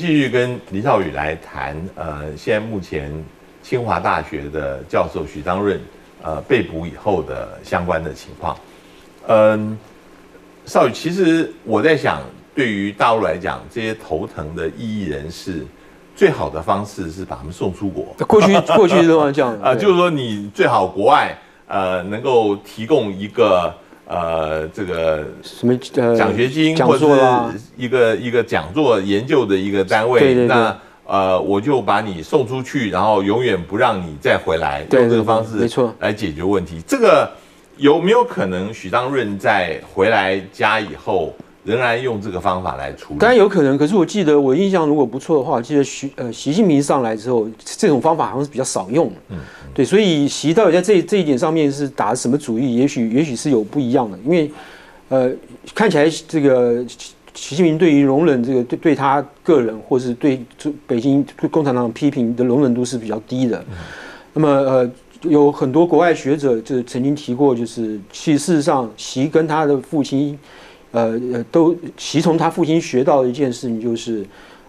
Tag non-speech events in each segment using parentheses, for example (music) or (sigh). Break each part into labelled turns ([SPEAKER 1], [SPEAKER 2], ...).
[SPEAKER 1] 继续跟李少宇来谈，呃，现在目前清华大学的教授许章润，呃，被捕以后的相关的情况。嗯，少宇，其实我在想，对于大陆来讲，这些头疼的异议人士，最好的方式是把他们送出国。(laughs)
[SPEAKER 2] 过去过去都这样 (laughs)
[SPEAKER 1] 啊，就是说你最好国外呃能够提供一个。呃，这个
[SPEAKER 2] 什么呃
[SPEAKER 1] 奖学金，或者是一个一个讲座研究的一个单位，那呃，我就把你送出去，然后永远不让你再回来，用这个方式，
[SPEAKER 2] 没错，
[SPEAKER 1] 来解决问题。这个有没有可能许章润在回来家以后？仍然用这个方法来处理，
[SPEAKER 2] 当然有可能。可是我记得我印象如果不错的话，记得习呃习近平上来之后，这种方法好像是比较少用。嗯，对，所以习到底在这这一点上面是打什么主意？也许也许是有不一样的。因为呃，看起来这个习近平对于容忍这个对对他个人或是对北京共产党批评的容忍度是比较低的。那么呃，有很多国外学者就曾经提过，就是其实事实上习跟他的父亲。呃呃，都其从他父亲学到的一件事情就是，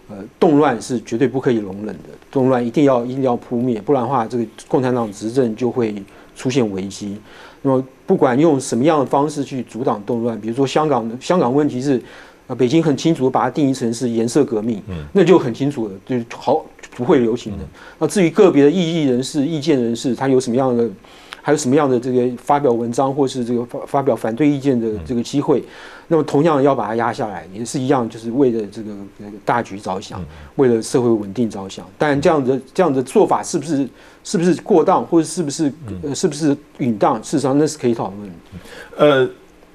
[SPEAKER 2] 呃，动乱是绝对不可以容忍的，动乱一定要一定要扑灭，不然的话，这个共产党执政就会出现危机。那么，不管用什么样的方式去阻挡动乱，比如说香港的香港问题是，呃，北京很清楚把它定义成是颜色革命，嗯，那就很清楚了，就好不会流行的。那至于个别的异议人士、意见人士，他有什么样的？还有什么样的这个发表文章或是这个发发表反对意见的这个机会？那么同样要把它压下来，也是一样，就是为了这个大局着想，为了社会稳定着想。但这样的这样的做法是不是是不是过当，或者是不是呃是不是允当？事实上那是可以讨论。
[SPEAKER 1] 呃，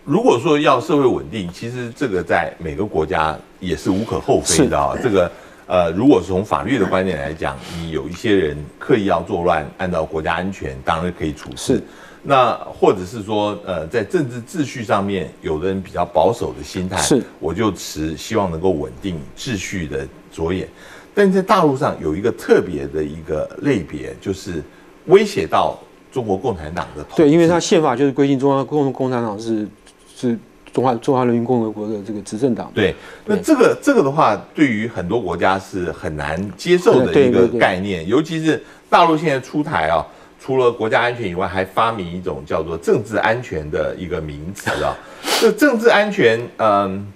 [SPEAKER 1] 如果说要社会稳定，其实这个在每个国家也是无可厚非的啊。这个。呃，如果从法律的观点来讲，你有一些人刻意要作乱，按照国家安全，当然可以处置。那或者是说，呃，在政治秩序上面，有的人比较保守的心态，
[SPEAKER 2] 是，
[SPEAKER 1] 我就持希望能够稳定秩序的着眼。但在大陆上有一个特别的一个类别，就是威胁到中国共产党的。
[SPEAKER 2] 对，因为它宪法就是规定中央共共产党是是。中华中华人民共和国的这个执政党，
[SPEAKER 1] 对，那这个这个的话，对于很多国家是很难接受的一个概念，尤其是大陆现在出台啊，除了国家安全以外，还发明一种叫做政治安全的一个名词啊。(laughs) 这政治安全，嗯，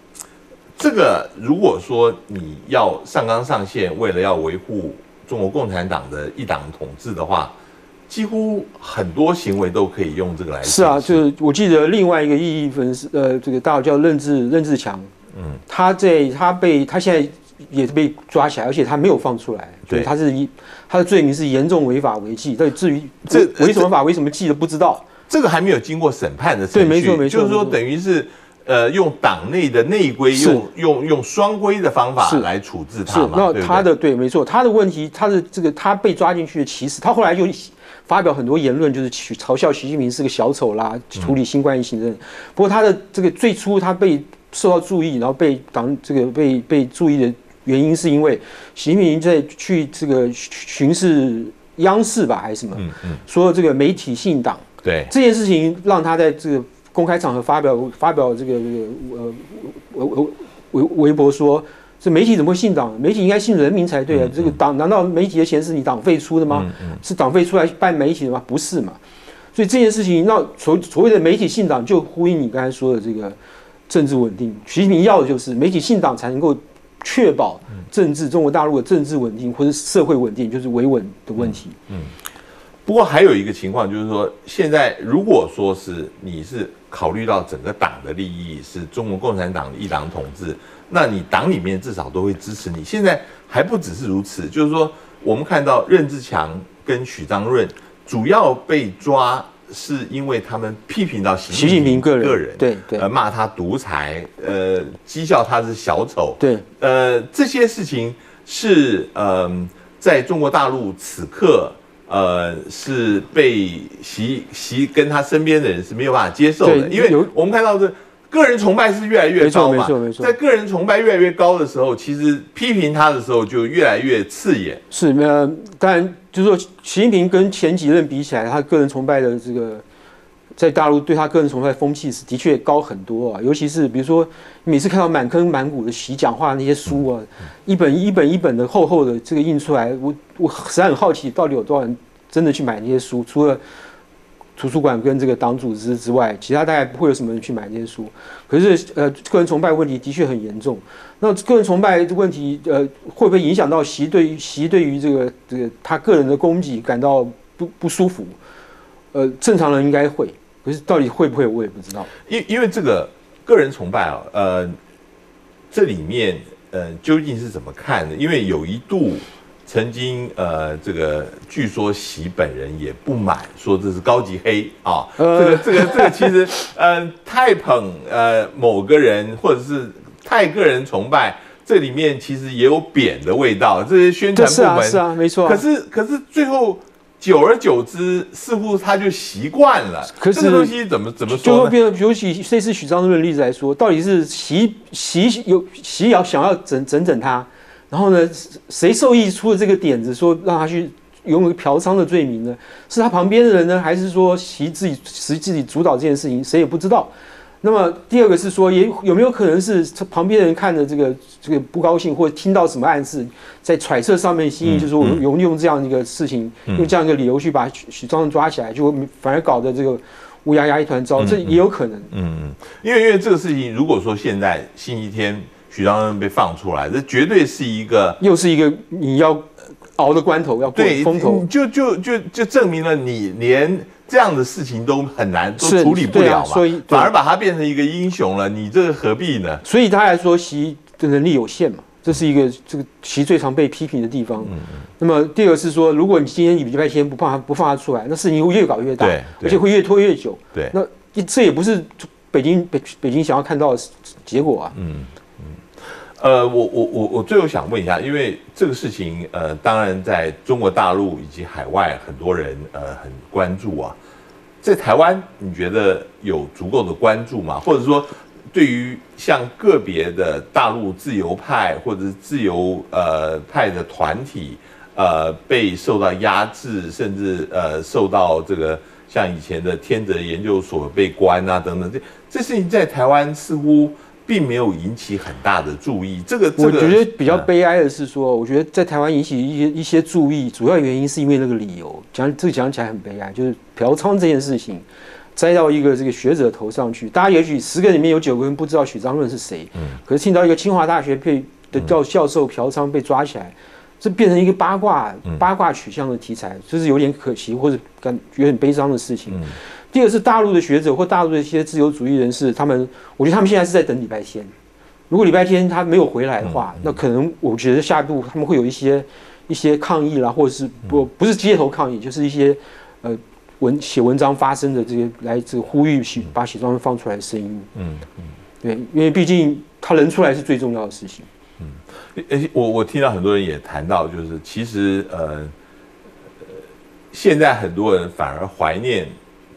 [SPEAKER 1] 这个如果说你要上纲上线，为了要维护中国共产党的一党统治的话。几乎很多行为都可以用这个来。
[SPEAKER 2] 是啊，就是我记得另外一个意义分是呃，这个大佬叫任志任志强，嗯，他在他被他现在也是被抓起来，而且他没有放出来。对，他是一他的罪名是严重违法违纪。但至于这违什么法违什么纪都不知道，
[SPEAKER 1] 这个还没有经过审判的程序。
[SPEAKER 2] 对，没错没错，
[SPEAKER 1] 就是说等于是呃用党内的内规，用用用双规的方法来处置他嘛。
[SPEAKER 2] 那他的对，没错，他的问题，他的这个他被抓进去的其实他后来就。发表很多言论，就是去嘲笑习近平是个小丑啦，处理新冠疫情的。不过他的这个最初他被受到注意，然后被党这个被被注意的原因，是因为习近平在去这个巡视央视吧，还是什么？嗯嗯。说这个媒体信党，
[SPEAKER 1] 对
[SPEAKER 2] 这件事情，让他在这个公开场合发表发表这个这个呃微微微微博说。这媒体怎么会信党？媒体应该信人民才对啊！这个党难道媒体的钱是你党费出的吗？是党费出来办媒体的吗？不是嘛？所以这件事情，那所所谓的媒体信党，就呼应你刚才说的这个政治稳定。习近平要的就是媒体信党，才能够确保政治中国大陆的政治稳定或者社会稳定，就是维稳的问题。嗯。
[SPEAKER 1] 不过还有一个情况，就是说，现在如果说是你是考虑到整个党的利益，是中国共产党一党统治。那你党里面至少都会支持你。现在还不只是如此，就是说，我们看到任志强跟许章润主要被抓，是因为他们批评到习近平个人，
[SPEAKER 2] 对对，
[SPEAKER 1] 呃，骂他独裁，呃，讥笑他是小丑，
[SPEAKER 2] 对，
[SPEAKER 1] 呃，这些事情是呃，在中国大陆此刻，呃，是被习习跟他身边的人是没有办法接受的，因为我们看到这。个人崇拜是越来越高
[SPEAKER 2] 嘛？
[SPEAKER 1] 在个人崇拜越来越高的时候，其实批评他的时候就越来越刺眼。
[SPEAKER 2] 是，那，当然就是说，习近平跟前几任比起来，他个人崇拜的这个在大陆对他个人崇拜风气是的确高很多啊，尤其是比如说每次看到满坑满谷的习讲话那些书啊，一本一本一本的厚厚的这个印出来，我我实在很好奇，到底有多少人真的去买那些书？除了图书馆跟这个党组织之外，其他大概不会有什么人去买那些书。可是呃，个人崇拜问题的确很严重。那个人崇拜问题，呃，会不会影响到习对于习对于这个这个他个人的功绩感到不不舒服？呃，正常人应该会。可是到底会不会，我也不知道。
[SPEAKER 1] 因因为这个个人崇拜啊，呃，这里面呃究竟是怎么看的？因为有一度曾经呃，这个据说习本人也不满，说这是高级黑啊。这个这个这个其实呃太捧呃某个人，或者是太个人崇拜，这里面其实也有贬的味道。这些宣传部门
[SPEAKER 2] 是啊，没错。
[SPEAKER 1] 可是可是最后。久而久之，似乎他就习惯了。可是这个东西怎么怎么说？
[SPEAKER 2] 就会变成，比如以这次许章润的例子来说，到底是习习有习要想要整整整他，然后呢，谁受益出了这个点子，说让他去拥有嫖娼的罪名呢？是他旁边的人呢，还是说习自己实自己主导这件事情？谁也不知道。那么第二个是说，也有没有可能是旁边人看着这个这个不高兴，或者听到什么暗示，在揣测上面心意，就是我用用这样一个事情，用这样一个理由去把许许章润抓起来，就反而搞得这个乌压压一团糟，这也有可能。嗯
[SPEAKER 1] 嗯，因为因为这个事情，如果说现在星期天许章润被放出来，这绝对是一个
[SPEAKER 2] 又是一个你要熬的关头，要过风头，
[SPEAKER 1] 就就就就证明了你连。这样的事情都很难，都处理不了嘛，所以反而把他变成一个英雄了。你这个何必呢？
[SPEAKER 2] 所以他来说，习的能力有限嘛，这是一个这个习最常被批评的地方。嗯嗯。那么第二个是说，如果你今天礼拜天不放他不放他出来，那事情会越搞越大，而且会越拖越久。
[SPEAKER 1] 对。
[SPEAKER 2] 那这也不是北京北北京想要看到的结果啊。嗯。
[SPEAKER 1] 呃，我我我我最后想问一下，因为这个事情，呃，当然在中国大陆以及海外很多人呃很关注啊，在台湾你觉得有足够的关注吗？或者说，对于像个别的大陆自由派或者自由呃派的团体，呃，被受到压制，甚至呃受到这个像以前的天泽研究所被关啊等等，这这事情在台湾似乎。并没有引起很大的注意。这个
[SPEAKER 2] 我觉得比较悲哀的是说，我觉得在台湾引起一些一些注意，主要原因是因为那个理由。讲这个讲起来很悲哀，就是嫖娼这件事情栽到一个这个学者头上去。大家也许十个里面有九个人不知道许章润是谁，嗯，可是听到一个清华大学被的教教授嫖娼被抓起来，这变成一个八卦八卦取向的题材，就是有点可惜或者感觉很悲伤的事情。第二是大陆的学者或大陆的一些自由主义人士，他们，我觉得他们现在是在等礼拜天。如果礼拜天他没有回来的话，那可能我觉得下一步他们会有一些一些抗议啦，或者是不不是街头抗议，就是一些呃文写文章发生的这些来自呼吁写把写状放出来的声音。嗯嗯，对，因为毕竟他人出来是最重要的事情。
[SPEAKER 1] 嗯，而且我我听到很多人也谈到，就是其实呃，现在很多人反而怀念。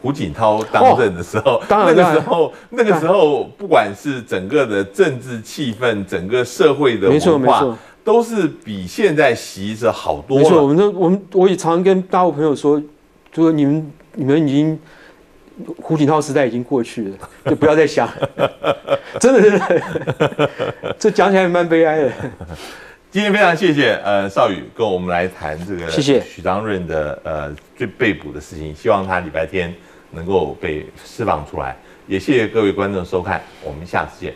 [SPEAKER 1] 胡锦涛当政的时候，那个时候，那个时候，不管是整个的政治气氛，整个社会的文化，都是比现在习着好多。
[SPEAKER 2] 没错，我们都我们我也常跟大陆朋友说，就说你们你们已经胡锦涛时代已经过去了，就不要再想。(laughs) 真的，真的，这讲起来蛮悲哀的。(laughs)
[SPEAKER 1] 今天非常谢谢呃邵宇跟我们来谈这个
[SPEAKER 2] 谢谢
[SPEAKER 1] 许章润的呃最被捕的事情，希望他礼拜天。能够被释放出来，也谢谢各位观众收看，我们下次见。